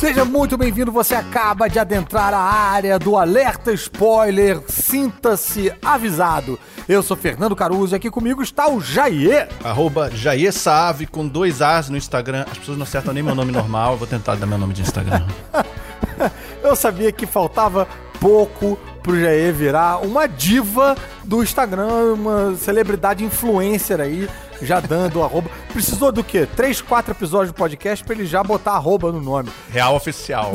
Seja muito bem-vindo, você acaba de adentrar a área do alerta spoiler. Sinta-se avisado. Eu sou Fernando Caruso e aqui comigo está o Jair. Arroba Jair Saave com dois As no Instagram. As pessoas não acertam nem meu nome normal, eu vou tentar dar meu nome de Instagram. Eu sabia que faltava pouco pro Jair virar uma diva do Instagram, uma celebridade influencer aí, já dando arroba. Precisou do quê? Três, quatro episódios do podcast pra ele já botar arroba no nome. Real oficial.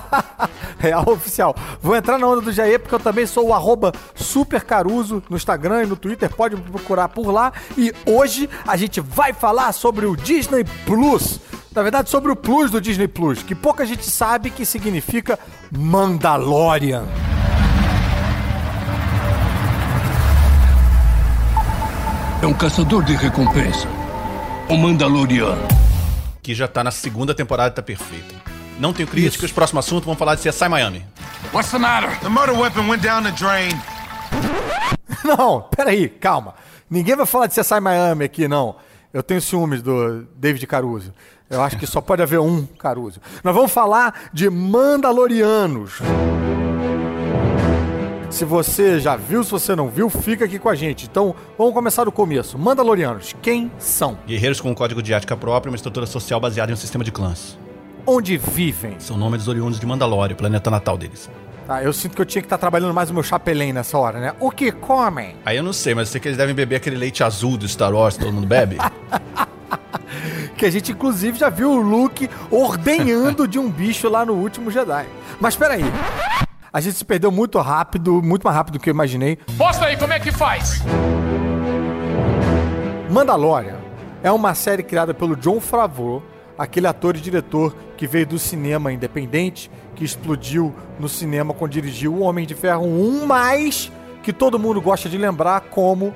Real oficial. Vou entrar na onda do Jair porque eu também sou o arroba supercaruso no Instagram e no Twitter, pode me procurar por lá. E hoje a gente vai falar sobre o Disney Plus. Na verdade, sobre o Plus do Disney Plus, que pouca gente sabe que significa Mandalorian. É um caçador de recompensa. Um Mandaloriano. Que já tá na segunda temporada, tá perfeito. Não tenho críticas, próximo assunto, vamos falar de CSI Miami. What's the matter? The murder weapon went down the drain. Não, peraí, calma. Ninguém vai falar de CSI Miami aqui, não. Eu tenho ciúmes do David Caruso. Eu acho que só pode haver um Caruso. Nós vamos falar de Mandalorianos. Se você já viu, se você não viu, fica aqui com a gente. Então, vamos começar do começo. Mandalorianos, quem são? Guerreiros com um código de ética próprio e uma estrutura social baseada em um sistema de clãs. Onde vivem? São nomes dos oriundos de Mandalore, o planeta natal deles. Tá, eu sinto que eu tinha que estar trabalhando mais o meu chapelém nessa hora, né? O que comem? Aí eu não sei, mas eu sei que eles devem beber aquele leite azul do Star Wars todo mundo bebe. Que a gente, inclusive, já viu o Luke ordenhando de um bicho lá no último Jedi. Mas peraí. A gente se perdeu muito rápido, muito mais rápido do que eu imaginei. Mostra aí como é que faz. Mandalorian é uma série criada pelo John Favreau, aquele ator e diretor que veio do cinema independente, que explodiu no cinema quando dirigiu O Homem de Ferro 1, mas que todo mundo gosta de lembrar como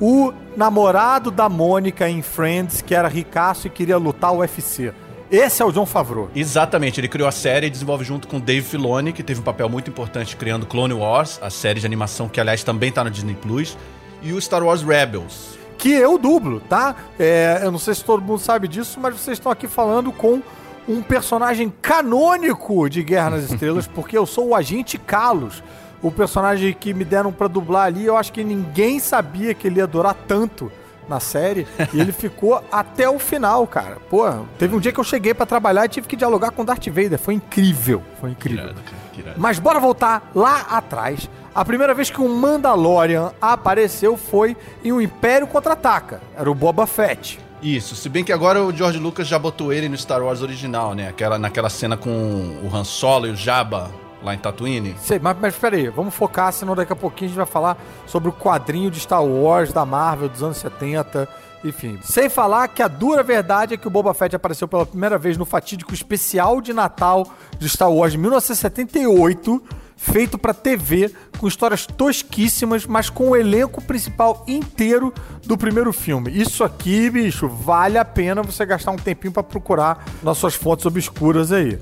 o namorado da Mônica em Friends, que era ricaço e queria lutar o UFC. Esse é o John Favreau. Exatamente, ele criou a série e desenvolve junto com Dave Filoni, que teve um papel muito importante criando Clone Wars, a série de animação que, aliás, também tá no Disney Plus, e o Star Wars Rebels. que eu dublo, tá? É, eu não sei se todo mundo sabe disso, mas vocês estão aqui falando com um personagem canônico de Guerra nas Estrelas, porque eu sou o Agente Kalos. O personagem que me deram pra dublar ali, eu acho que ninguém sabia que ele ia durar tanto na série. E ele ficou até o final, cara. Pô, teve um dia que eu cheguei pra trabalhar e tive que dialogar com Darth Vader. Foi incrível. Foi incrível. Irado, irado. Mas bora voltar lá atrás. A primeira vez que um Mandalorian apareceu foi em O Império Contra-Ataca. Era o Boba Fett. Isso, se bem que agora o George Lucas já botou ele no Star Wars original, né? Aquela, naquela cena com o Han Solo e o Jabba lá em Tatooine. Sei, mas, mas peraí, vamos focar, senão daqui a pouquinho a gente vai falar sobre o quadrinho de Star Wars da Marvel dos anos 70, enfim. Sem falar que a dura verdade é que o Boba Fett apareceu pela primeira vez no fatídico especial de Natal de Star Wars de 1978, feito pra TV, com histórias tosquíssimas, mas com o elenco principal inteiro do primeiro filme. Isso aqui, bicho, vale a pena você gastar um tempinho pra procurar nas suas fontes obscuras aí.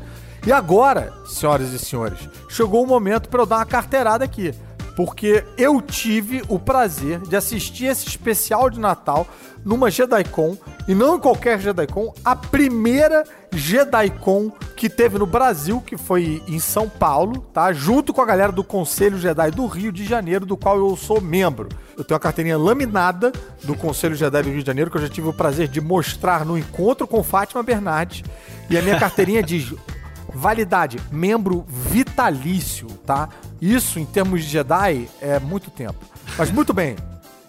E agora, senhoras e senhores, chegou o momento para eu dar uma carteirada aqui. Porque eu tive o prazer de assistir esse especial de Natal numa JediCon, e não em qualquer JediCon, a primeira JediCon que teve no Brasil, que foi em São Paulo, tá? Junto com a galera do Conselho Jedi do Rio de Janeiro, do qual eu sou membro. Eu tenho a carteirinha laminada do Conselho Jedi do Rio de Janeiro, que eu já tive o prazer de mostrar no encontro com Fátima Bernardes. E a minha carteirinha diz Validade, membro vitalício, tá? Isso, em termos de Jedi, é muito tempo. Mas muito bem,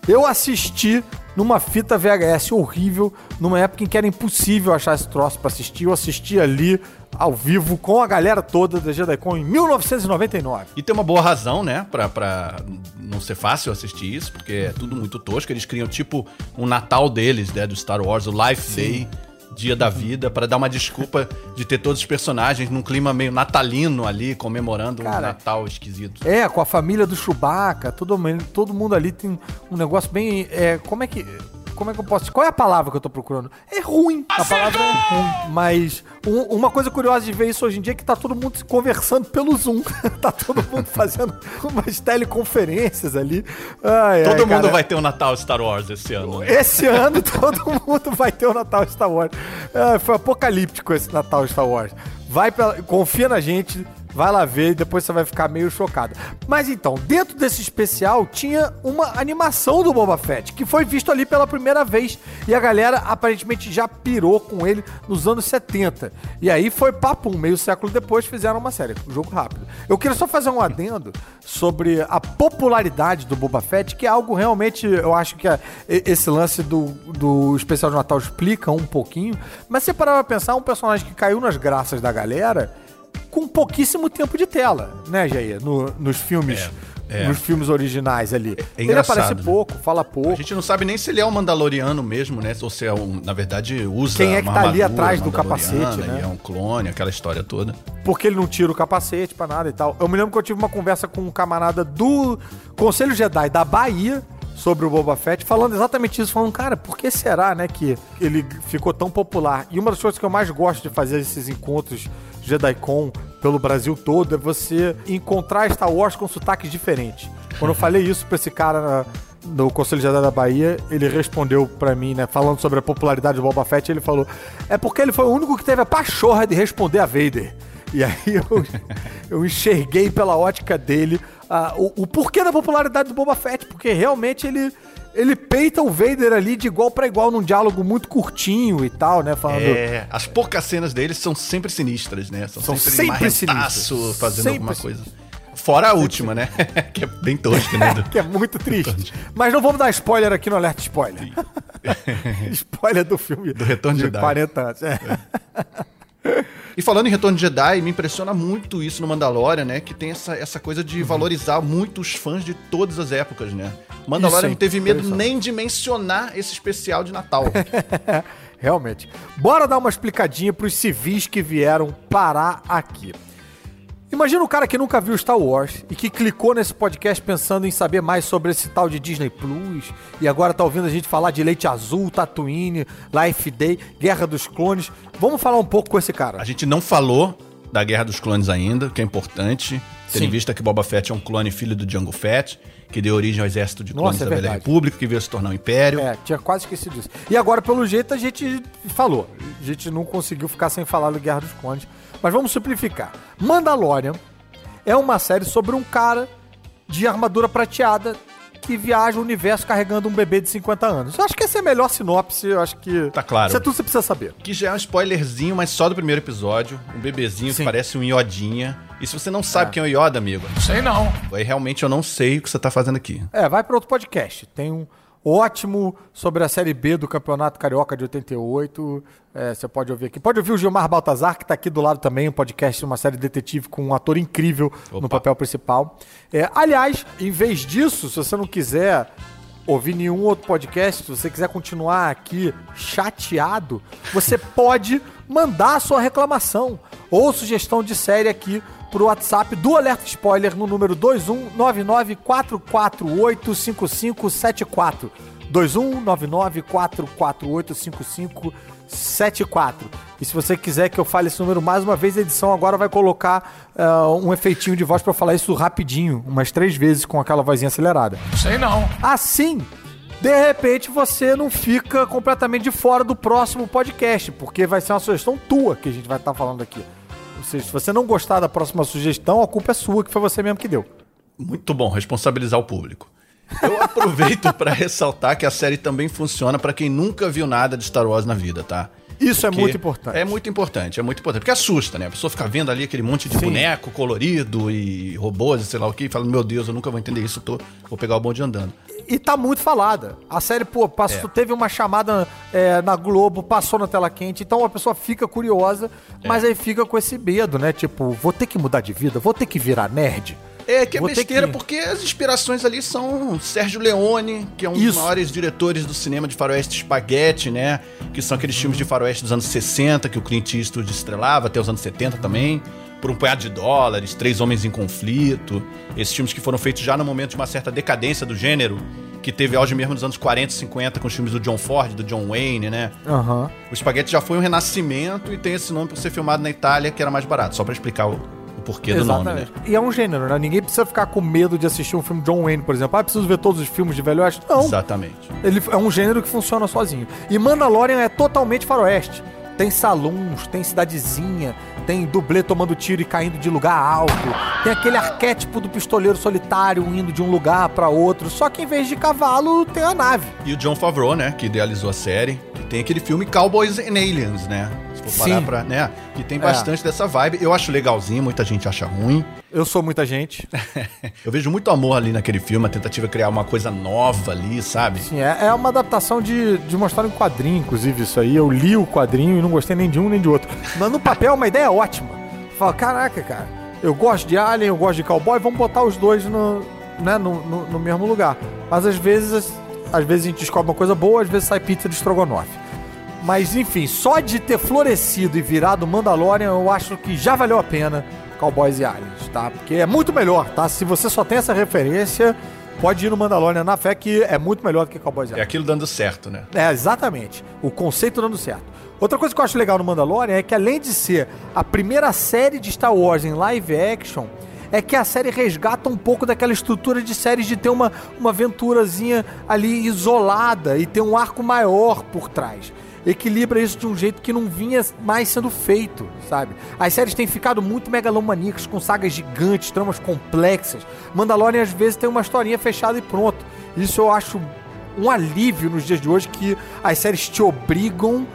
eu assisti numa fita VHS horrível, numa época em que era impossível achar esse troço pra assistir. Eu assisti ali, ao vivo, com a galera toda da JediCon em 1999. E tem uma boa razão, né, pra, pra não ser fácil assistir isso, porque é tudo muito tosco. Eles criam tipo um Natal deles, né, do Star Wars, o Life Day, Dia da Vida, pra dar uma desculpa de ter todos os personagens num clima meio natalino ali, comemorando um Cara, Natal esquisito. É, com a família do Chewbacca, todo, mundo- todo mundo ali tem um negócio bem. É, como é que. Como é que eu posso. Qual é a palavra que eu tô procurando? É ruim. A palavra é ruim. Mas um- uma coisa curiosa de ver isso hoje em dia é que tá todo mundo se conversando pelo Zoom. tá todo mundo fazendo umas teleconferências ali. Ai, ai, Todo mundo cara. vai ter um Natal Star Wars esse ano. né? Esse ano todo mundo vai ter o Natal Star Wars. Ah, foi apocalíptico esse Natal Star Wars. vai pela, confia na gente, vai lá ver e depois você vai ficar meio chocado. Mas então, dentro desse especial tinha uma animação do Boba Fett, que foi visto ali pela primeira vez e a galera aparentemente já pirou com ele nos anos 70. E aí foi papo, meio século depois fizeram uma série, um jogo rápido. Eu queria só fazer um adendo sobre a popularidade do Boba Fett, que é algo realmente, eu acho que é, esse lance do, do especial de Natal explica um pouquinho, mas você parar pra pensar, um personagem que caiu nas graças da galera com pouquíssimo tempo de tela, né, Jair? No, nos filmes. É, é. Nos filmes originais ali. É ele aparece né? pouco, fala pouco. A gente não sabe nem se ele é um Mandaloriano mesmo, né? Ou se é um, na verdade, usa Quem é que tá ali atrás do capacete, né? É um clone, aquela história toda. porque ele não tira o capacete pra nada e tal. Eu me lembro que eu tive uma conversa com um camarada do Conselho Jedi da Bahia sobre o Boba Fett, falando exatamente isso, falando, cara, por que será, né, que ele ficou tão popular? E uma das coisas que eu mais gosto de fazer esses encontros JediCon pelo Brasil todo é você encontrar Star Wars com sotaques diferentes. Quando eu falei isso pra esse cara no Conselho Jedi da Bahia, ele respondeu pra mim, né, falando sobre a popularidade do Boba Fett, ele falou: "É porque ele foi o único que teve a pachorra de responder a Vader". E aí eu, eu enxerguei pela ótica dele ah, o, o porquê da popularidade do Boba Fett, porque realmente ele ele peita o Vader ali de igual pra igual num diálogo muito curtinho e tal, né, falando É, as poucas cenas deles são sempre sinistras, né? São, São sempre, sempre sinistras. fazendo Sempre alguma coisa. Fora a última, né? que é bem tosca, né? que é muito triste. Mas não vamos dar spoiler aqui no Alerta Spoiler. spoiler do filme Do Retorno de Jedi. 40 anos. É. E falando em Retorno de Jedi, me impressiona muito isso no Mandalorian, né? Que tem essa, essa coisa de Uhum. valorizar muito os fãs de todas as épocas, né? Mandalorian não teve medo nem de mencionar esse especial de Natal. Realmente. Bora dar uma explicadinha pros civis que vieram parar aqui. Imagina o cara que nunca viu Star Wars e que clicou nesse podcast pensando em saber mais sobre esse tal de Disney Plus e agora tá ouvindo a gente falar de Leite Azul, Tatooine, Life Day, Guerra dos Clones. Vamos falar um pouco com esse cara. A gente não falou da Guerra dos Clones ainda, que é importante. Tendo Sim. em vista que Boba Fett é um clone filho do Django Fett, que deu origem ao exército de clones Nossa, é da Velha. República, que veio se tornar um império. É, tinha quase esquecido disso. E agora, pelo jeito, a gente falou. A gente não conseguiu ficar sem falar do Guerra dos Clones. Mas vamos simplificar. Mandalorian é uma série sobre um cara de armadura prateada que viaja o universo carregando um bebê de 50 anos. Eu acho que essa é a melhor sinopse, eu acho que... Tá claro. Isso é tudo que você precisa saber. Que já é um spoilerzinho, mas só do primeiro episódio. Um bebezinho Sim. que parece um Iodinha. E se você não sabe É. quem é o Yoda, amigo, Sei não. aí realmente eu não sei o que você tá fazendo aqui. É, vai para outro podcast. Tem um ótimo sobre a Série B do Campeonato Carioca de 88. É, você pode ouvir aqui. Pode ouvir o Gilmar Baltazar, que está aqui do lado também, um podcast de uma série detetive com um ator incrível no Opa. papel principal. É, aliás, em vez disso, se você não quiser ouvir nenhum outro podcast, se você quiser continuar aqui chateado, você pode mandar a sua reclamação ou sugestão de série aqui pro WhatsApp do Alerta Spoiler no número 21994485574. 21994485574. E se você quiser que eu fale esse número mais uma vez, a edição agora vai colocar ah, um efeitinho de voz para falar isso rapidinho, umas três vezes com aquela vozinha acelerada. Sei não. Assim, de repente você não fica completamente de fora do próximo podcast, porque vai ser uma sugestão tua que a gente vai estar falando aqui. Seja, se você não gostar da próxima sugestão, a culpa é sua, que foi você mesmo que deu. Muito bom, responsabilizar o público. Eu aproveito pra ressaltar que a série também funciona pra quem nunca viu nada de Star Wars na vida, tá? Isso é Porque muito importante. É muito importante, é muito importante. Porque assusta, né? A pessoa fica vendo ali aquele monte de Sim. boneco colorido e robôs e sei lá o que, e fala, meu Deus, eu nunca vou entender isso, tô, vou pegar o bonde andando. E tá muito falada. A série, pô, passou, É. teve uma chamada é, na Globo, passou na tela quente, então a pessoa fica curiosa, mas É. aí fica com esse medo, né? Tipo, vou ter que mudar de vida, vou ter que virar nerd. É, que é Vou besteira, que- porque as inspirações ali são Sérgio Leone, que é um dos Isso. maiores diretores do cinema de faroeste espaguete, né? Que são aqueles filmes de faroeste dos anos 60, que o Clint Eastwood estrelava, até os anos 70 também. Por um punhado de dólares, Três Homens em Conflito. Esses filmes que foram feitos já no momento de uma certa decadência do gênero, que teve auge mesmo nos anos 40 e 50, com os filmes do John Ford, do John Wayne, né? Aham. O espaguete já foi um renascimento e tem esse nome por ser filmado na Itália, que era mais barato. Só pra explicar o, porquê do nome, né? E é um gênero, né? Ninguém precisa ficar com medo de assistir um filme de John Wayne, por exemplo. Ah, preciso ver todos os filmes de Velho Oeste. Não. Exatamente. Ele é um gênero que funciona sozinho. E Mandalorian é totalmente faroeste. tem saloons, tem cidadezinha, tem dublê tomando tiro e caindo de lugar alto, tem aquele arquétipo do pistoleiro solitário indo de um lugar para outro, só que em vez de cavalo tem a nave. E o John Favreau, né, que idealizou a série, que tem aquele filme Cowboys and Aliens, né? Se for parar Sim. pra, né, que tem É. bastante dessa vibe. Eu acho legalzinho, muita gente acha ruim. Eu sou muita gente. Eu vejo muito amor ali naquele filme, a tentativa de criar uma coisa nova ali, sabe? Sim, é, é uma adaptação de, de história em quadrinho, inclusive, isso aí. Eu li o quadrinho e não gostei nem de um nem de outro. Mas no papel é uma ideia ótima. Fala, caraca, cara, eu gosto de Alien, eu gosto de cowboy, vamos botar os dois no, né, no, no, no mesmo lugar. Mas às vezes, às vezes a gente descobre uma coisa boa, às vezes sai pizza de estrogonofe. Mas enfim, só de ter florescido e virado Mandalorian, eu acho que já valeu a pena Cowboys e Aliens, tá? Porque é muito melhor, tá? Se você só tem essa referência, pode ir no Mandalorian na fé que é muito melhor do que Cowboys e É Aliens. aquilo dando certo, né? É, exatamente. O conceito dando certo. Outra coisa que eu acho legal no Mandalorian é que além de ser a primeira série de Star Wars em live action, é que a série resgata um pouco daquela estrutura de séries de ter uma, uma aventurazinha ali isolada e ter um arco maior por trás. Equilibra isso de um jeito que não vinha mais sendo feito, sabe? As séries têm ficado muito megalomaníacas, com sagas gigantes, tramas complexas. Mandalorian às vezes tem uma historinha fechada e pronto. Isso eu acho um alívio nos dias de hoje que as séries te obrigam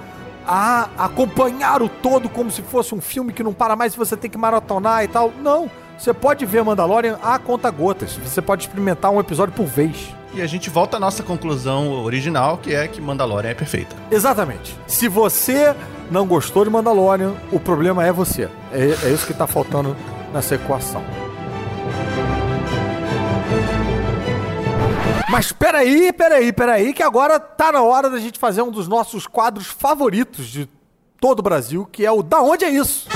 a acompanhar o todo como se fosse um filme que não para mais e você tem que maratonar e tal. Não. Você pode ver Mandalorian a conta gotas. Você pode experimentar um episódio por vez. E a gente volta à nossa conclusão original, que é que Mandalorian é perfeita. Exatamente. Se você não gostou de Mandalorian, o problema é você. É, é isso que tá faltando nessa equação. Mas peraí, peraí, peraí, que agora tá na hora da gente fazer um dos nossos quadros favoritos de todo o Brasil, que é o Da Onde é Isso?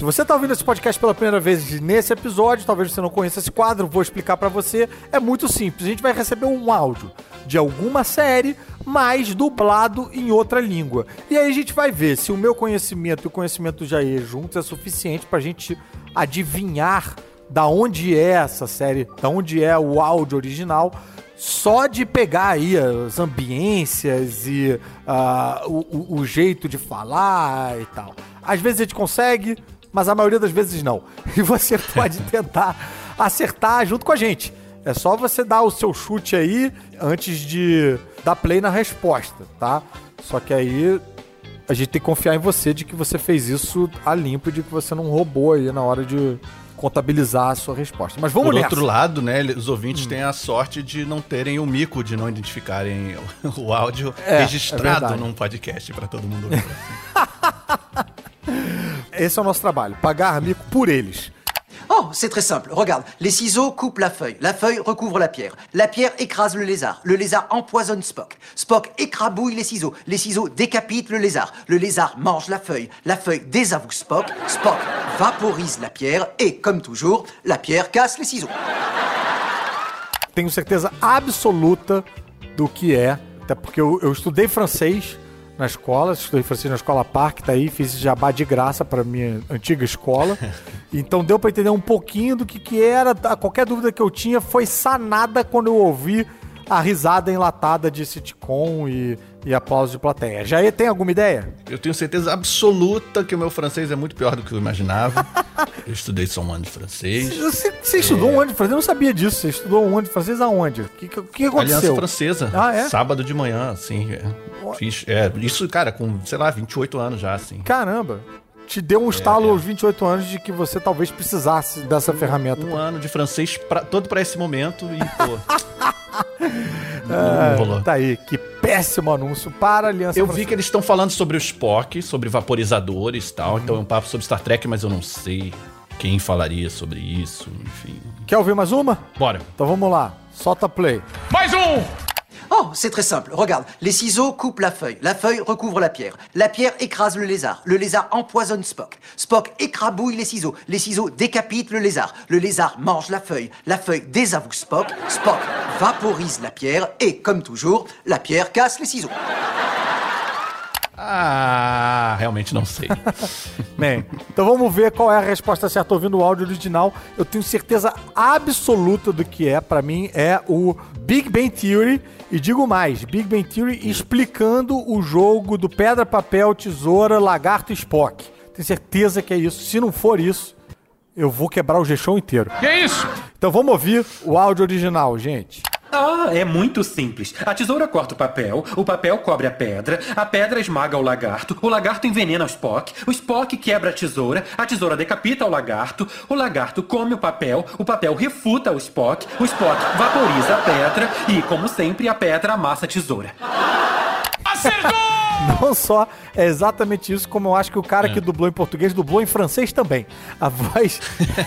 Se você tá ouvindo esse podcast pela primeira vez nesse episódio, talvez você não conheça esse quadro, vou explicar pra você. É muito simples. A gente vai receber um áudio de alguma série, mas dublado em outra língua. E aí a gente vai ver se o meu conhecimento e o conhecimento do Jair juntos é suficiente pra gente adivinhar da onde é essa série, da onde é o áudio original, só de pegar aí as ambiências e o, o- o jeito de falar e tal. Às vezes a gente consegue, mas a maioria das vezes não. E você pode tentar acertar junto com a gente. É só você dar o seu chute aí antes de dar play na resposta, tá? Só que aí a gente tem que confiar em você de que você fez isso a limpo de que você não roubou aí na hora de contabilizar a sua resposta. Mas vamos Por nessa. outro lado, né, os Hum. ouvintes têm a sorte de não terem o mico de não identificarem o, áudio É, é registrado verdade. num podcast pra todo mundo ouvir. Esse é o nosso trabalho, pagar mico por eles. Oh, c'est très simple. Regarde, les ciseaux coupent la feuille. La feuille recouvre la pierre. La pierre écrase le lézard. Le lézard empoisonne Spock. Spock écrabouille les ciseaux. Les ciseaux décapitent le lézard. Le lézard mange la feuille. La feuille désavoue Spock. Spock vaporise la pierre. Et, comme toujours, la pierre casse les ciseaux. Tenho certeza absoluta do que é, até porque eu, eu estudei francês na escola, estudei francês na escola Park, tá aí, fiz jabá de graça para minha antiga escola. então deu para entender um pouquinho do que que era, tá? qualquer dúvida que eu tinha foi sanada quando eu ouvi a risada enlatada de sitcom e, e aplausos de plateia. Já tem alguma ideia? Eu tenho certeza absoluta que o meu francês é muito pior do que eu imaginava. eu estudei só um ano de francês. Você, você estudou um ano de francês? Eu não sabia disso. Você estudou um ano de francês aonde? O que, que, que aconteceu? Aliança Francesa. Ah, é? Sábado de manhã, assim. É. Fiz, é, isso, cara, com, sei lá, 28 anos já, assim. Caramba. Te deu um estalo aos 28 anos de que você talvez precisasse dessa ferramenta. Um ano de francês pra, todo pra esse momento e, pô. não, não rolou. Tá aí, que péssimo anúncio para a Aliança Eu vi Francesa. que eles estão falando sobre o Spock, sobre vaporizadores e tal. Então é um papo sobre Star Trek, mas eu não sei quem falaria sobre isso, enfim. Quer ouvir mais uma? Bora. Então vamos lá. Solta play. Mais um! Oh, c'est très simple. Regarde, les ciseaux coupent la feuille. La feuille recouvre la pierre. La pierre écrase le lézard. Le lézard empoisonne Spock. Spock écrabouille les ciseaux. Les ciseaux décapitent le lézard. Le lézard mange la feuille. La feuille désavoue Spock. Spock vaporise la pierre. Et, comme toujours, la pierre casse les ciseaux. Ah, realmente não sei. Bem, então vamos ver qual é a resposta certa ouvindo o áudio original. Eu tenho certeza absoluta do que é. Pra mim é o Big Bang Theory. E digo mais, Big Bang Theory explicando o jogo do pedra, papel, tesoura, lagarto e Spock. Tenho certeza que é isso. Se não for isso, eu vou quebrar o G-Show inteiro. Que isso? Então vamos ouvir o áudio original, gente. Ah, é muito simples. A tesoura corta o papel, o papel cobre a pedra, a pedra esmaga o lagarto, o lagarto envenena o Spock, o Spock quebra a tesoura, a tesoura decapita o lagarto, o lagarto come o papel, o papel refuta o Spock, o Spock vaporiza a pedra e, como sempre, a pedra amassa a tesoura. Não só é exatamente isso, como eu acho que o cara que dublou em português dublou em francês também. A voz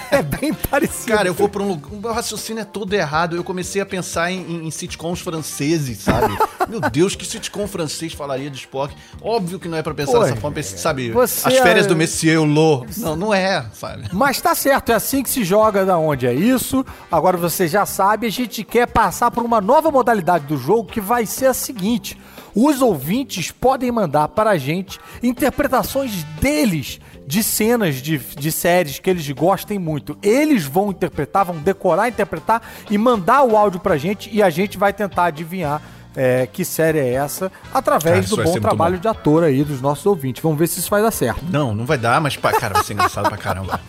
é bem parecida. Cara, eu vou pra um lugar. O meu raciocínio é todo errado. Eu comecei a pensar em, em- sitcoms franceses, sabe? meu Deus, que sitcom francês falaria de Spock? Óbvio que não é pra pensar Oi, dessa forma. Pense- Sabe? você As férias é- do Messier Hulot. Não, não é, sabe? Mas tá certo, é assim que se joga da onde é isso. Agora você já sabe, a gente quer passar por uma nova modalidade do jogo que vai ser a seguinte: os ouvintes podem mandar para a gente interpretações deles de cenas de, de séries que eles gostem muito. Eles vão interpretar, vão decorar, interpretar e mandar o áudio pra gente e a gente vai tentar adivinhar. é, que série é essa? Através Cara, do bom trabalho bom. de ator aí dos nossos ouvintes. Vamos ver se isso vai dar certo. Não, não vai dar, mas, pá, cara, vai ser engraçado pra caramba.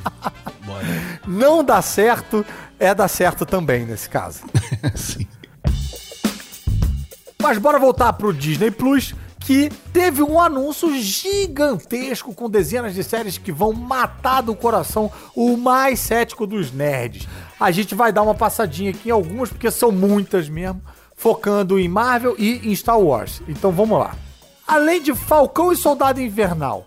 Bora. Não dá certo, é dar certo também nesse caso. Sim. Mas bora voltar pro Disney Plus, que teve um anúncio gigantesco com dezenas de séries que vão matar do coração o mais cético dos nerds. A gente vai dar uma passadinha aqui em algumas, porque são muitas mesmo, focando em Marvel e em Star Wars. Então vamos lá. Além de Falcão e Soldado Invernal,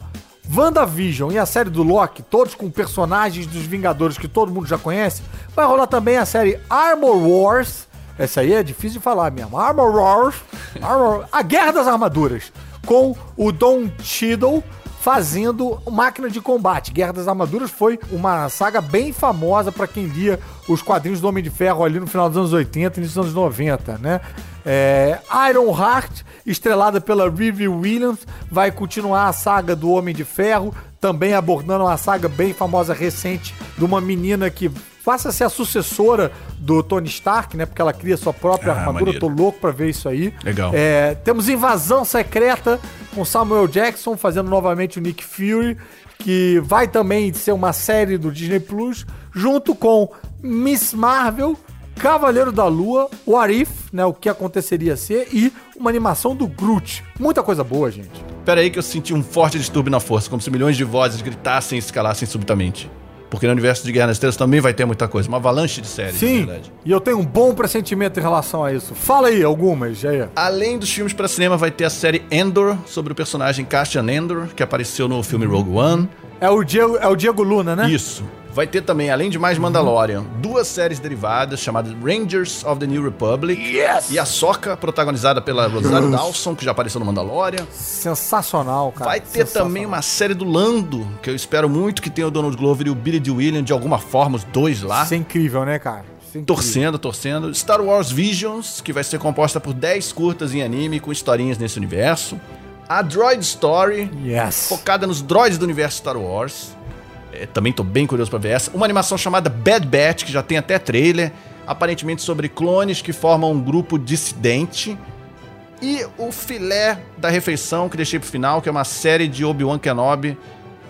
WandaVision e a série do Loki, todos com personagens dos Vingadores que todo mundo já conhece, vai rolar também a série Armor Wars. Essa aí é difícil de falar mesmo. Armor Wars. Armor- a Guerra das Armaduras. Com o Don Cheadle fazendo Máquina de Combate. Guerra das Armaduras foi uma saga bem famosa pra quem lia os quadrinhos do Homem de Ferro ali no final dos anos 80 e início dos anos 90, né? É, Iron Heart, estrelada pela Riri Williams, vai continuar a saga do Homem de Ferro, também abordando uma saga bem famosa recente de uma menina que passa a ser a sucessora do Tony Stark, né? Porque ela cria sua própria Ah, armadura. maneiro. Tô louco pra ver isso aí. Legal. É, temos Invasão Secreta com Samuel Jackson fazendo novamente o Nick Fury, que vai também ser uma série do Disney Plus, junto com Miss Marvel, Cavaleiro da Lua, What If, né? O que aconteceria ser, e uma animação do Groot. Muita coisa boa, gente. Pera aí que eu senti um forte distúrbio na força, como se milhões de vozes gritassem e escalassem subitamente. Porque no universo de Guerra nas Estrelas também vai ter muita coisa. Uma avalanche de séries, Sim, na verdade. e eu tenho um bom pressentimento em relação a isso. Fala aí algumas, Jair. Além dos filmes para cinema, vai ter a série Endor, sobre o personagem Cassian Endor, que apareceu no filme Rogue One. É o Diego, é o Diego Luna, né? Isso. Vai ter também, além de mais Mandalorian, duas séries derivadas chamadas Rangers of the New Republic. Yes! E a Soca, protagonizada pela Rosário Dawson, que já apareceu no Mandalorian. Sensacional, cara. Vai ter também uma série do Lando, que eu espero muito que tenha o Donald Glover e o Billy D. Williams, de alguma forma, os dois lá. Isso é incrível, né, cara? É. Torcendo, torcendo. Star Wars Visions, que vai ser composta por 10 curtas em anime com historinhas nesse universo. A Droid Story, Yes. focada nos droids do universo Star Wars. É, também tô bem curioso pra ver essa. Uma animação chamada Bad Batch, que já tem até trailer. Aparentemente sobre clones que formam um grupo dissidente. E o filé da refeição que deixei pro final, que é uma série de Obi-Wan Kenobi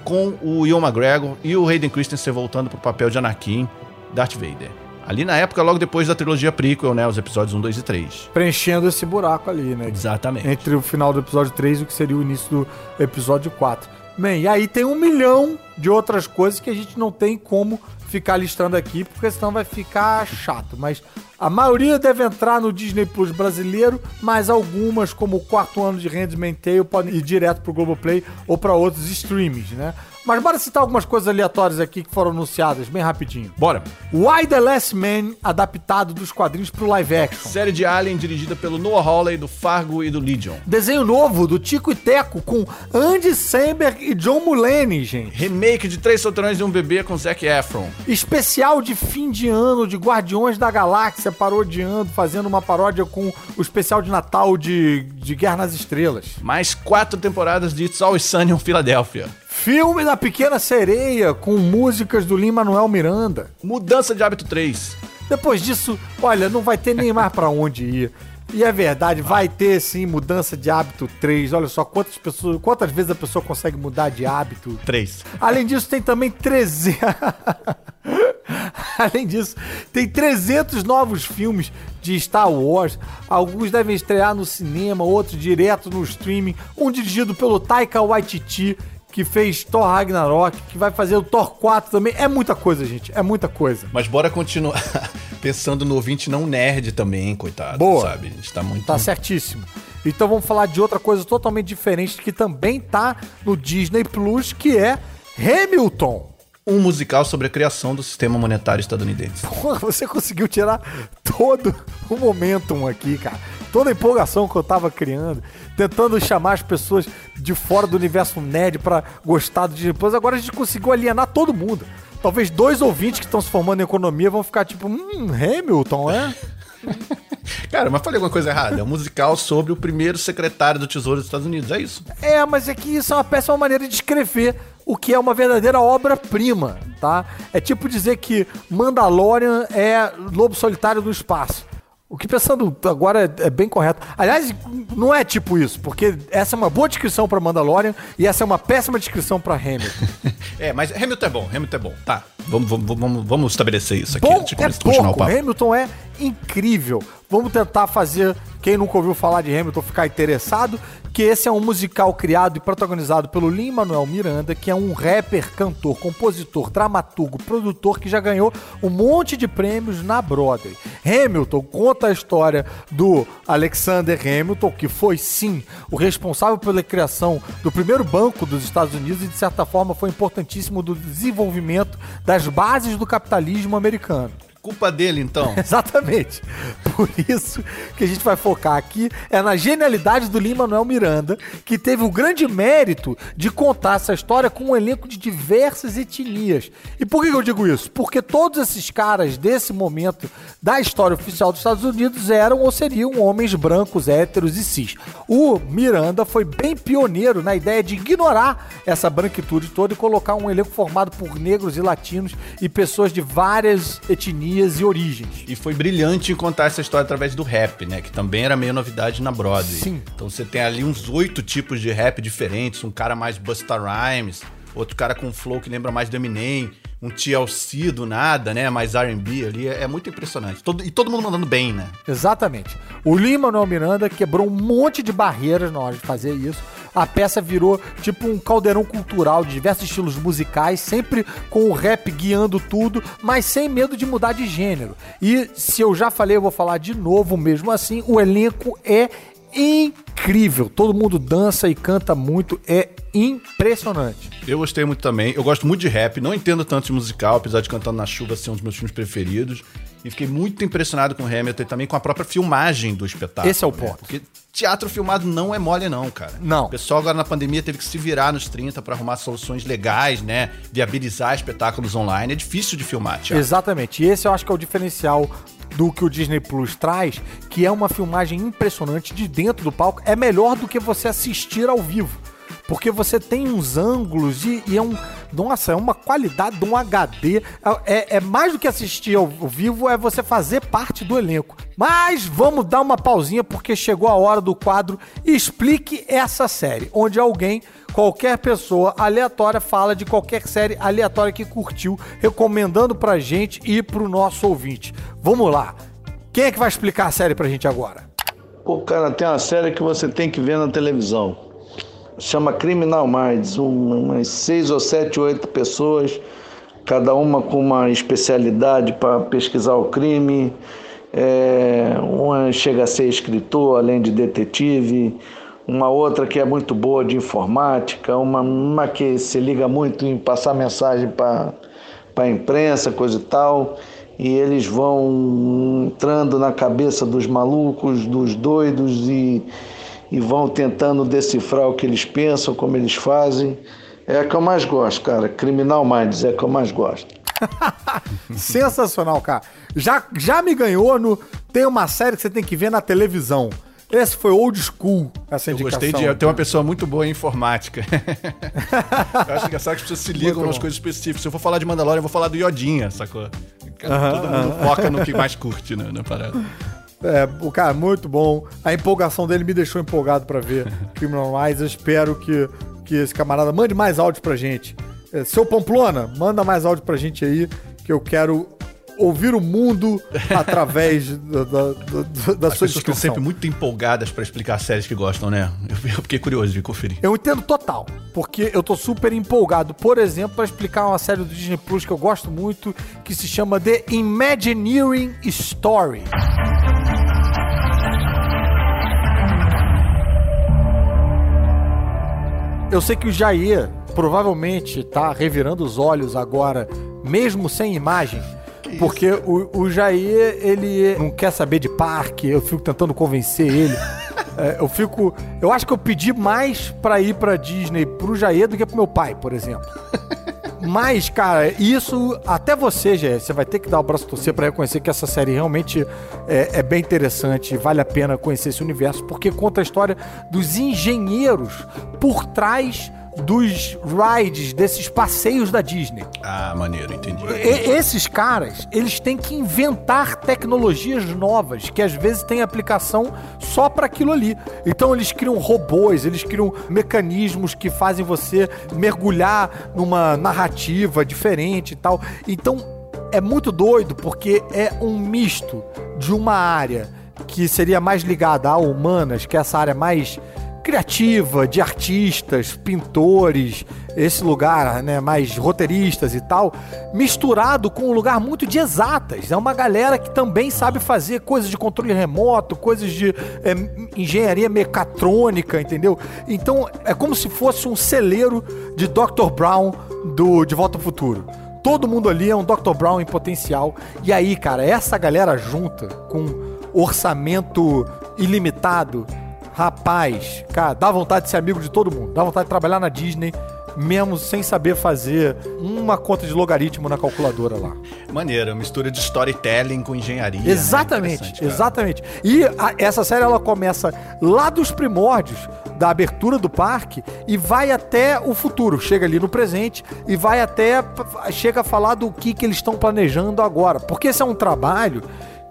com o Ian McGregor e o Hayden Christensen voltando pro papel de Anakin, Darth Vader. Ali na época, logo depois da trilogia prequel, né? Os episódios 1, 2 e 3. Preenchendo esse buraco ali, né? Exatamente. Entre o final do episódio 3 e o que seria o início do episódio 4. Bem, e aí tem um milhão de outras coisas que a gente não tem como ficar listando aqui, porque senão vai ficar chato. Mas a maioria deve entrar no Disney Plus brasileiro, mas algumas, como o quarto ano de Handmaid's Tale, podem ir direto pro Globoplay ou para outros streams, né? Mas bora citar algumas coisas aleatórias aqui que foram anunciadas, bem rapidinho. Bora. Why the Last Man, adaptado dos quadrinhos pro live action. Série de Alien dirigida pelo Noah Hawley, do Fargo e do Legion. Desenho novo do Tico e Teco com Andy Samberg e John Mulaney, gente. Remake de Três Solteirões e um Bebê com Zac Efron. Especial de fim de ano de Guardiões da Galáxia, parodiando, fazendo uma paródia com o especial de Natal de, de Guerra nas Estrelas. Mais quatro temporadas de It's Always Sunny in Philadelphia. Filme da Pequena Sereia com músicas do Lin-Manuel Miranda. Mudança de hábito 3. Depois disso, olha, não vai ter nem mais pra onde ir. E é verdade, vai ter sim mudança de hábito 3. Olha só quantas pessoas, quantas vezes a pessoa consegue mudar de hábito. 3. Além disso, tem também 300 Além disso, tem 300 novos filmes de Star Wars. Alguns devem estrear no cinema, outros direto no streaming. Um dirigido pelo Taika Waititi, que fez Thor Ragnarok, que vai fazer o Thor 4 também. É muita coisa, gente. É muita coisa. Mas bora continuar pensando no ouvinte não nerd também, coitado. Boa. Sabe? A gente tá muito. Tá certíssimo. Então vamos falar de outra coisa totalmente diferente que também tá no Disney Plus, que é Hamilton. Um musical sobre a criação do sistema monetário estadunidense. Porra, você conseguiu tirar todo o momentum aqui, cara. Toda a empolgação que eu tava criando, tentando chamar as pessoas de fora do universo nerd pra gostar do Disney Plus. Agora a gente conseguiu alienar todo mundo. Talvez dois ouvintes que estão se formando em economia vão ficar tipo, hum, Hamilton, é? Cara, mas falei alguma coisa errada. É um musical sobre o primeiro secretário do Tesouro dos Estados Unidos. É isso. É, mas é que isso é uma péssima maneira de descrever o que é uma verdadeira obra-prima, tá? É tipo dizer que Mandalorian é Lobo Solitário do Espaço. O que pensando agora é, é bem correto. Aliás, não é tipo isso, porque essa é uma boa descrição pra Mandalorian e essa é uma péssima descrição pra Hamilton. É, mas Hamilton é bom, Hamilton é bom. Tá, vamos, vamos, vamos, vamos estabelecer isso aqui Bom antes de é continuar o pouco, papo. Hamilton é incrível. Vamos tentar fazer quem nunca ouviu falar de Hamilton ficar interessado, que esse é um musical criado e protagonizado pelo Lin-Manuel Miranda, que é um rapper, cantor, compositor, dramaturgo, produtor que já ganhou um monte de prêmios na Broadway. Hamilton conta a história do Alexander Hamilton, que foi sim o responsável pela criação do primeiro banco dos Estados Unidos e de certa forma foi importantíssimo do desenvolvimento das bases do capitalismo americano. Culpa dele, então. Exatamente. Por isso que a gente vai focar aqui é na genialidade do Lin-Manuel Miranda, que teve o grande mérito de contar essa história com um elenco de diversas etnias. E por que eu digo isso? Porque todos esses caras desse momento da história oficial dos Estados Unidos eram ou seriam homens brancos, héteros e cis. O Miranda foi bem pioneiro na ideia de ignorar essa branquitude toda e colocar um elenco formado por negros e latinos e pessoas de várias etnias e origens. E foi brilhante em contar essa história através do rap, né? Que também era meio novidade na Broadway. Sim. Então você tem ali uns oito tipos de rap diferentes. Um cara mais Busta Rhymes, outro cara com um flow que lembra mais do Eminem, um TLC do nada, né? Mais R&B ali. É, é muito impressionante. Todo- e todo mundo mandando bem, né? Exatamente. O Lin-Manuel Miranda quebrou um monte de barreiras na hora de fazer isso. A peça virou tipo um caldeirão cultural de diversos estilos musicais, sempre com o rap guiando tudo, mas sem medo de mudar de gênero. E se eu já falei, eu vou falar de novo mesmo assim, o elenco é incrível. Todo mundo dança e canta muito, é impressionante. Eu gostei muito também. Eu gosto muito de rap. Não entendo tanto de musical, apesar de Cantando na Chuva ser um dos meus filmes preferidos. E fiquei muito impressionado com o Hamilton e também com a própria filmagem do espetáculo. Esse é o né? ponto. Porque teatro filmado não é mole, não, cara. Não. O pessoal agora na pandemia teve que se virar nos 30 pra arrumar soluções legais, né? Viabilizar espetáculos online. É difícil de filmar, teatro. Exatamente. E esse eu acho que é o diferencial do que o Disney Plus traz, que é uma filmagem impressionante de dentro do palco. É melhor do que você assistir ao vivo. Porque você tem uns ângulos e, e é um. Nossa, é uma qualidade de um HD. É, é mais do que assistir ao vivo, é você fazer parte do elenco. Mas vamos dar uma pausinha, porque chegou a hora do quadro Explique essa série, onde alguém qualquer pessoa aleatória fala de qualquer série aleatória que curtiu, recomendando pra gente e pro nosso ouvinte. Vamos lá. Quem é que vai explicar a série pra gente agora? Pô, cara, tem uma série que você tem que ver na televisão. Chama Criminal Minds. Um- umas seis ou sete, oito pessoas, cada uma com uma especialidade para pesquisar o crime. É, uma chega a ser escritor, além de detetive. Uma outra que é muito boa de informática, uma, uma que se liga muito em passar mensagem para a imprensa, coisa e tal. E eles vão entrando na cabeça dos malucos, dos doidos e, e vão tentando decifrar o que eles pensam, como eles fazem. É a que eu mais gosto, cara. Criminal Minds é a que eu mais gosto. Sensacional, cara. Já, já me ganhou no. Tem uma série que você tem que ver na televisão. Esse foi old school, essa Eu indicação. gostei de ter uma pessoa muito boa em informática. eu acho engraçado que as pessoas se ligam nas coisas específicas. Se eu for falar de Mandalorian, eu vou falar do Yodinha, sacou? Todo mundo foca no que mais curte né, na parada. É, o cara, muito bom. A empolgação dele me deixou empolgado pra ver Criminal Minds. Eu espero que, que esse camarada mande mais áudio pra gente. É, seu Pamplona, manda mais áudio pra gente aí, que eu quero ouvir o mundo através da, da, da, da As sua pessoas estão sempre muito empolgadas pra explicar séries que gostam, né? Eu, eu fiquei curioso de conferir. Eu entendo total, porque eu tô super empolgado, por exemplo, pra explicar uma série do Disney Plus que eu gosto muito, que se chama The Imagineering Story. Eu sei que o Jair provavelmente tá revirando os olhos agora, mesmo sem imagem. Porque o, o Jair, ele não quer saber de parque, eu fico tentando convencer ele. É, eu fico. Eu acho que eu pedi mais pra ir pra Disney pro Jair do que pro meu pai, por exemplo. Mas, cara, isso até você, Jair, você vai ter que dar o braço a torcer pra reconhecer que essa série realmente é, é bem interessante, vale a pena conhecer esse universo, porque conta a história dos engenheiros por trás dos rides, desses passeios da Disney. Ah, maneiro, entendi. E- esses caras, eles têm que inventar tecnologias novas, que às vezes têm aplicação só para aquilo ali. Então eles criam robôs, eles criam mecanismos que fazem você mergulhar numa narrativa diferente e tal. Então é muito doido porque é um misto de uma área que seria mais ligada a humanas, que é essa área mais criativa, de artistas, pintores, esse lugar, né, mais roteiristas e tal, misturado com um lugar muito de exatas. É uma galera que também sabe fazer coisas de controle remoto, coisas de é, engenharia mecatrônica, entendeu? Então é como se fosse um celeiro de Dr. Brown do De Volta ao Futuro. Todo mundo ali é um Dr. Brown em potencial. E aí, cara, essa galera junta com orçamento ilimitado, rapaz, cara, dá vontade de ser amigo de todo mundo. Dá vontade de trabalhar na Disney, mesmo sem saber fazer uma conta de logaritmo na calculadora lá. Maneiro, mistura de storytelling com engenharia. né? Exatamente, cara. exatamente. E a- essa série ela começa lá dos primórdios da abertura do parque e vai até o futuro, chega ali no presente e vai até chega a falar do que que eles estão planejando agora, porque esse é um trabalho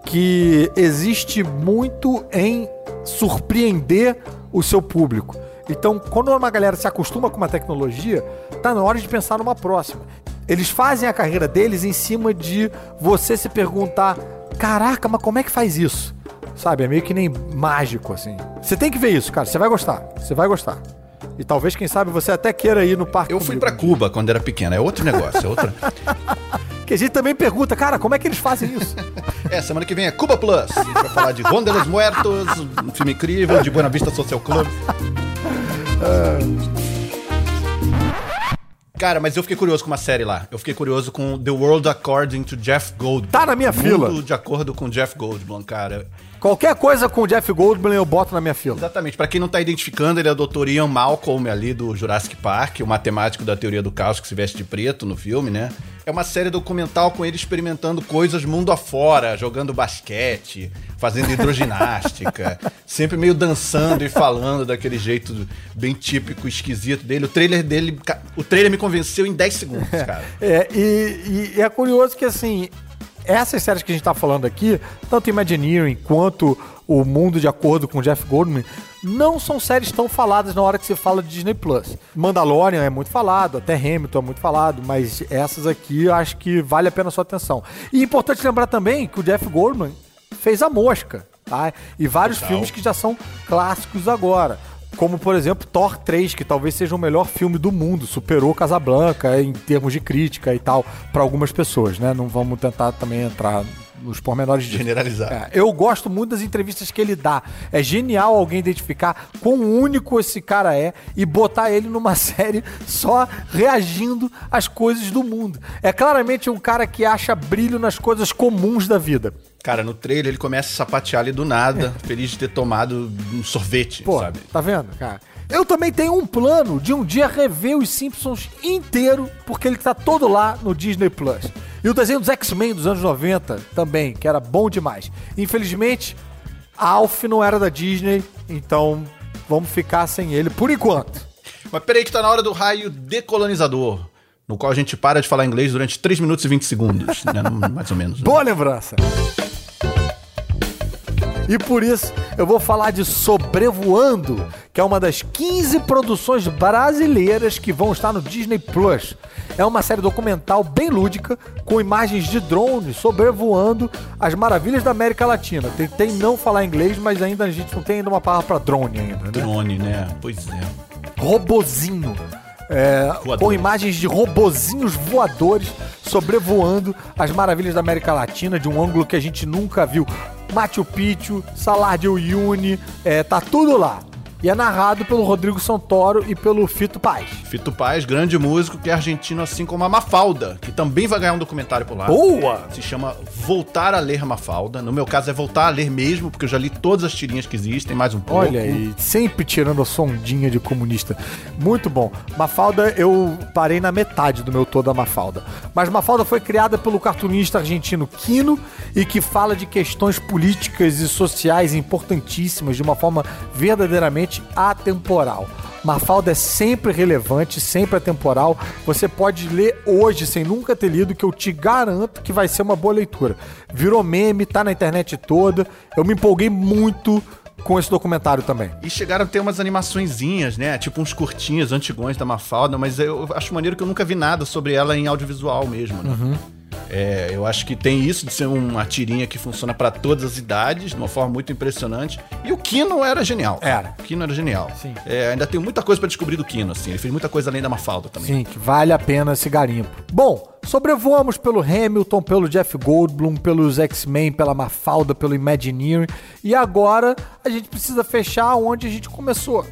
que existe muito em surpreender o seu público. Então, quando uma galera se acostuma com uma tecnologia, tá na hora de pensar numa próxima. Eles fazem a carreira deles em cima de você se perguntar: caraca, mas como é que faz isso? Sabe? É meio que nem mágico, assim. Você tem que ver isso, cara. Você vai gostar. Você vai gostar. E talvez, quem sabe, você até queira ir no parque. Eu fui pra Cuba quando era pequeno, é outro negócio, é outra. Que a gente também pergunta, cara, como é que eles fazem isso? É, semana que vem é Cuba Plus. A gente vai falar de Ronda dos Muertos, um filme incrível, de Buena Vista Social Club. Cara, mas eu fiquei curioso com uma série lá. Eu fiquei curioso com The World According to Jeff Goldblum. Tá na minha fila. Mundo de acordo com Jeff Goldblum, cara. Qualquer coisa com o Jeff Goldblum eu boto na minha fila. Exatamente. Pra quem não tá identificando, ele é o Dr. Ian Malcolm ali do Jurassic Park, o matemático da teoria do caos que se veste de preto no filme, né? É uma série documental com ele experimentando coisas mundo afora, jogando basquete, fazendo hidroginástica, sempre meio dançando e falando daquele jeito bem típico, esquisito dele. O trailer dele, o trailer me convenceu em 10 segundos, cara. É, e, e é curioso que, assim, essas séries que a gente tá falando aqui, tanto Imagineering quanto o Mundo de Acordo com o Jeff Goldman, não são séries tão faladas na hora que se fala de Disney Plus. Mandalorian é muito falado, até Hamilton é muito falado, mas essas aqui eu acho que vale a pena a sua atenção. E é importante lembrar também que o Jeff Goldman fez A Mosca, tá? E vários Total. filmes que já são clássicos agora. Como, por exemplo, Thor 3, que talvez seja o melhor filme do mundo, superou Casablanca em termos de crítica e tal, para algumas pessoas, né? Não vamos tentar também entrar nos pormenores disso. Generalizar. É, eu gosto muito das entrevistas que ele dá. É genial alguém identificar quão único esse cara é e botar ele numa série só reagindo às coisas do mundo. É claramente um cara que acha brilho nas coisas comuns da vida. Cara, no trailer ele começa a sapatear ali do nada, feliz de ter tomado um sorvete, Pô, sabe? tá vendo, cara? Eu também tenho um plano de um dia rever os Simpsons inteiro, porque ele tá todo lá no Disney Plus. E o desenho dos X-Men dos anos 90 também, que era bom demais. Infelizmente, Alf não era da Disney, então vamos ficar sem ele por enquanto. Mas peraí que tá na hora do raio decolonizador, no qual a gente para de falar inglês durante 3 minutos e 20 segundos, né? Mais ou menos. né? Boa lembrança! E por isso eu vou falar de Sobrevoando, que é uma das 15 produções brasileiras que vão estar no Disney Plus. É uma série documental bem lúdica, com imagens de drones sobrevoando as maravilhas da América Latina. Tentei não falar inglês, mas ainda a gente não tem ainda uma palavra para drone ainda, né? Drone, né? Pois é. robozinho. É, com imagens de robozinhos voadores sobrevoando as maravilhas da América Latina de um ângulo que a gente nunca viu. Machu Picchu, Salar de Uyuni, é, tá tudo lá. E é narrado pelo Rodrigo Santoro e pelo Fito Paz. Fito Paz, grande músico que é argentino, assim como a Mafalda, que também vai ganhar um documentário por lá. Boa! Se chama Voltar a Ler Mafalda. No meu caso é voltar a ler mesmo, porque eu já li todas as tirinhas que existem, mais um pouco. Olha aí, sempre tirando a sondinha de comunista. Muito bom. Mafalda, eu parei na metade do meu toda Mafalda. Mas Mafalda foi criada pelo cartunista argentino Quino e que fala de questões políticas e sociais importantíssimas de uma forma verdadeiramente atemporal. Mafalda é sempre relevante, sempre atemporal. Você pode ler hoje sem nunca ter lido, que eu te garanto que vai ser uma boa leitura. Virou meme, tá na internet toda. Eu me empolguei muito com esse documentário também. E chegaram a ter umas animaçõezinhas, né? Tipo uns curtinhos antigões da Mafalda, mas eu acho maneiro que eu nunca vi nada sobre ela em audiovisual mesmo, né? É, eu acho que tem isso de ser uma tirinha que funciona pra todas as idades, de uma forma muito impressionante. E o Kino era genial. Era. O Kino era genial. Sim. É, ainda tem muita coisa pra descobrir do Kino, assim. Ele fez muita coisa além da Mafalda também. Sim, que vale a pena esse garimpo. Bom, sobrevoamos pelo Hamilton, pelo Jeff Goldblum, pelos X-Men, pela Mafalda, pelo Imagineering. E agora a gente precisa fechar onde a gente começou,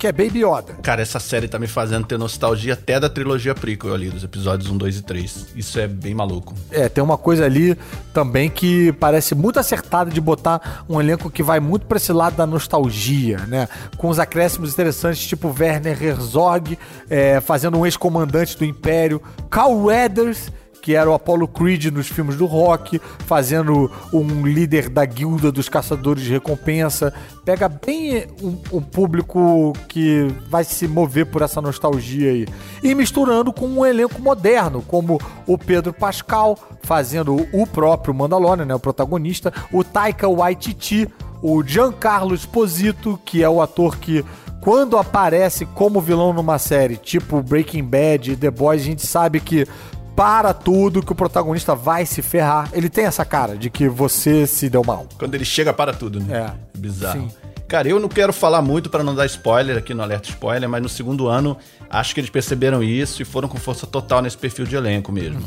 que é Baby Yoda. Cara, essa série tá me fazendo ter nostalgia até da trilogia prequel ali, dos episódios 1, 2 e 3. Isso é bem maluco. É, tem uma coisa ali também que parece muito acertada de botar um elenco que vai muito pra esse lado da nostalgia, né? Com os acréscimos interessantes, tipo Werner Herzog, é, fazendo um ex-comandante do Império, Carl Weathers, que era o Apollo Creed nos filmes do rock, fazendo um líder da guilda dos caçadores de recompensa. Pega bem um, um público que vai se mover por essa nostalgia aí. E misturando com um elenco moderno, como o Pedro Pascal, fazendo o próprio Mandalorian, né, o protagonista, o Taika Waititi, o Giancarlo Esposito, que é o ator que quando aparece como vilão numa série, tipo Breaking Bad The Boys, a gente sabe que para tudo que o protagonista vai se ferrar. Ele tem essa cara de que você se deu mal. Quando ele chega para tudo, né? É. Bizarro. Sim. Cara, eu não quero falar muito pra não dar spoiler aqui no Alerta Spoiler, mas no segundo ano acho que eles perceberam isso e foram com força total nesse perfil de elenco mesmo.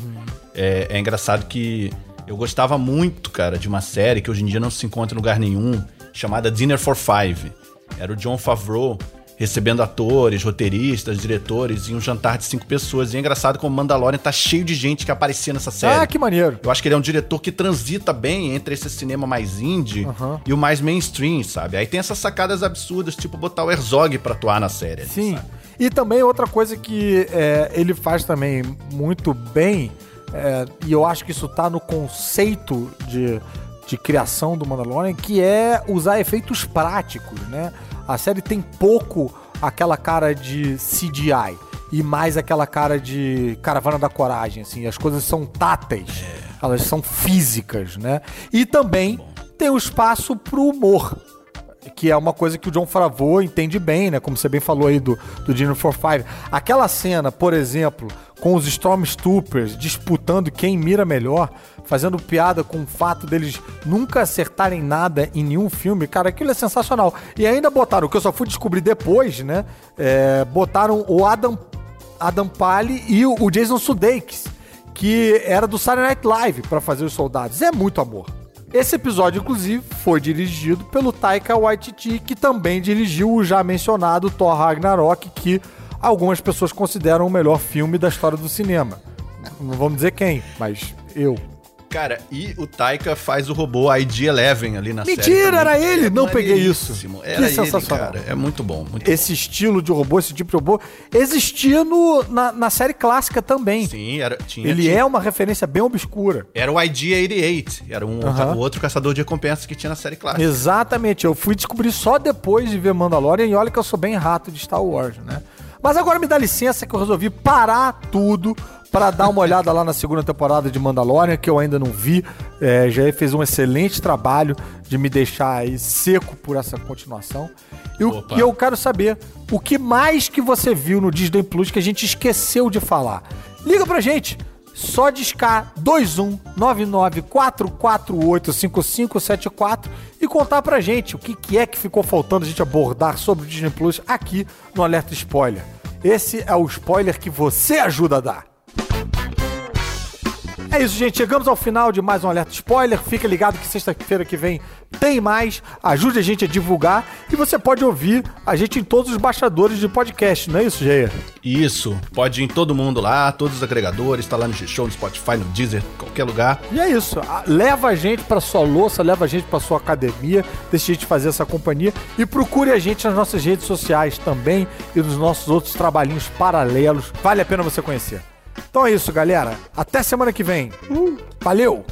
É, é engraçado que eu gostava muito, cara, de uma série que hoje em dia não se encontra em lugar nenhum, chamada Dinner for Five. Era o John Favreau recebendo atores, roteiristas, diretores em um jantar de cinco pessoas. E é engraçado como Mandalorian tá cheio de gente que aparecia nessa série. Ah, que maneiro. Eu acho que ele é um diretor que transita bem entre esse cinema mais indie Aham. e o mais mainstream, sabe? Aí tem essas sacadas absurdas, tipo botar o Herzog pra atuar na série. Sim. sabe? E também outra coisa que é, ele faz também muito bem, é, e eu acho que isso tá no conceito de, de criação do Mandalorian, que é usar efeitos práticos, né? A série tem pouco aquela cara de CGI e mais aquela cara de caravana da coragem, assim. As coisas são táteis, elas são físicas, né? E também tem o espaço pro humor que é uma coisa que o John Favreau entende bem, né? Como você bem falou aí do, do Dinner for Five. Aquela cena, por exemplo, com os Stormtroopers disputando quem mira melhor, fazendo piada com o fato deles nunca acertarem nada em nenhum filme, cara, aquilo é sensacional. E ainda botaram, o que eu só fui descobrir depois, né? É, botaram o Adam, Adam Pally e o, o Jason Sudeikis, que era do Saturday Night Live para fazer os soldados. É muito amor. Esse episódio, inclusive, foi dirigido pelo Taika Waititi, que também dirigiu o já mencionado Thor Ragnarok, que algumas pessoas consideram o melhor filme da história do cinema. Não vamos dizer quem, mas eu. Cara, e o Taika faz o robô ID-11 ali na série. Mentira, era ele! É Não peguei isso. maneiríssimo. Que Era ele, sensacional. cara. É muito bom, muito Esse estilo de robô, esse tipo de robô, existia no, na, na série clássica também. bom. Sim, era, tinha, Ele tinha- é uma referência bem obscura. Era o ID-88. Era um o outro caçador de recompensas que tinha na série clássica. Exatamente, eu fui descobrir só depois de ver Mandalorian e olha que eu sou bem rato de Star Wars, né? Mas agora me dá licença que eu resolvi parar tudo para dar uma olhada lá na segunda temporada de Mandalorian, que eu ainda não vi. É, já fez um excelente trabalho de me deixar aí seco por essa continuação. E, o, Opa. e eu quero saber o que mais que você viu no Disney Plus que a gente esqueceu de falar. Liga pra gente! Só discar 21994485574 e contar pra gente o que, que é que ficou faltando a gente abordar sobre o Disney Plus aqui no Alerta Spoiler. Esse é o spoiler que você ajuda a dar. É isso, gente. Chegamos ao final de mais um Alerta Spoiler. Fica ligado que sexta-feira que vem tem mais. Ajude a gente a divulgar. E você pode ouvir a gente em todos os baixadores de podcast, não é isso, Geia? Isso. Pode ir em todo mundo lá, todos os agregadores, tá lá no G-Show, no Spotify, no Deezer, qualquer lugar. E é isso. Leva a gente pra sua louça, leva a gente pra sua academia, deixa a gente fazer essa companhia e procure a gente nas nossas redes sociais também e nos nossos outros trabalhinhos paralelos. Vale a pena você conhecer. Então é isso, galera. Até semana que vem. Valeu!